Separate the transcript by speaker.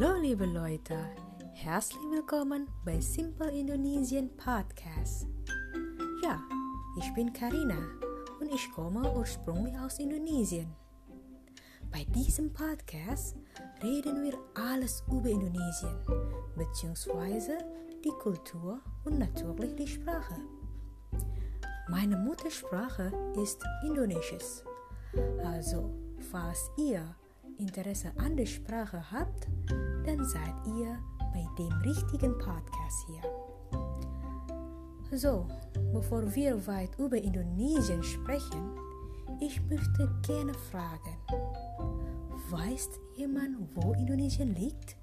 Speaker 1: Hallo liebe Leute, herzlich willkommen bei Simple Indonesian Podcast. Ja, ich bin Karina und ich komme ursprünglich aus Indonesien. Bei diesem Podcast reden wir alles über Indonesien, beziehungsweise die Kultur und natürlich die Sprache. Meine Muttersprache ist Indonesisch. Also, falls ihr Interesse an der Sprache habt, dann seid ihr bei dem richtigen Podcast hier. So, bevor wir weit über Indonesien sprechen, ich möchte gerne fragen, weiß jemand, wo Indonesien liegt?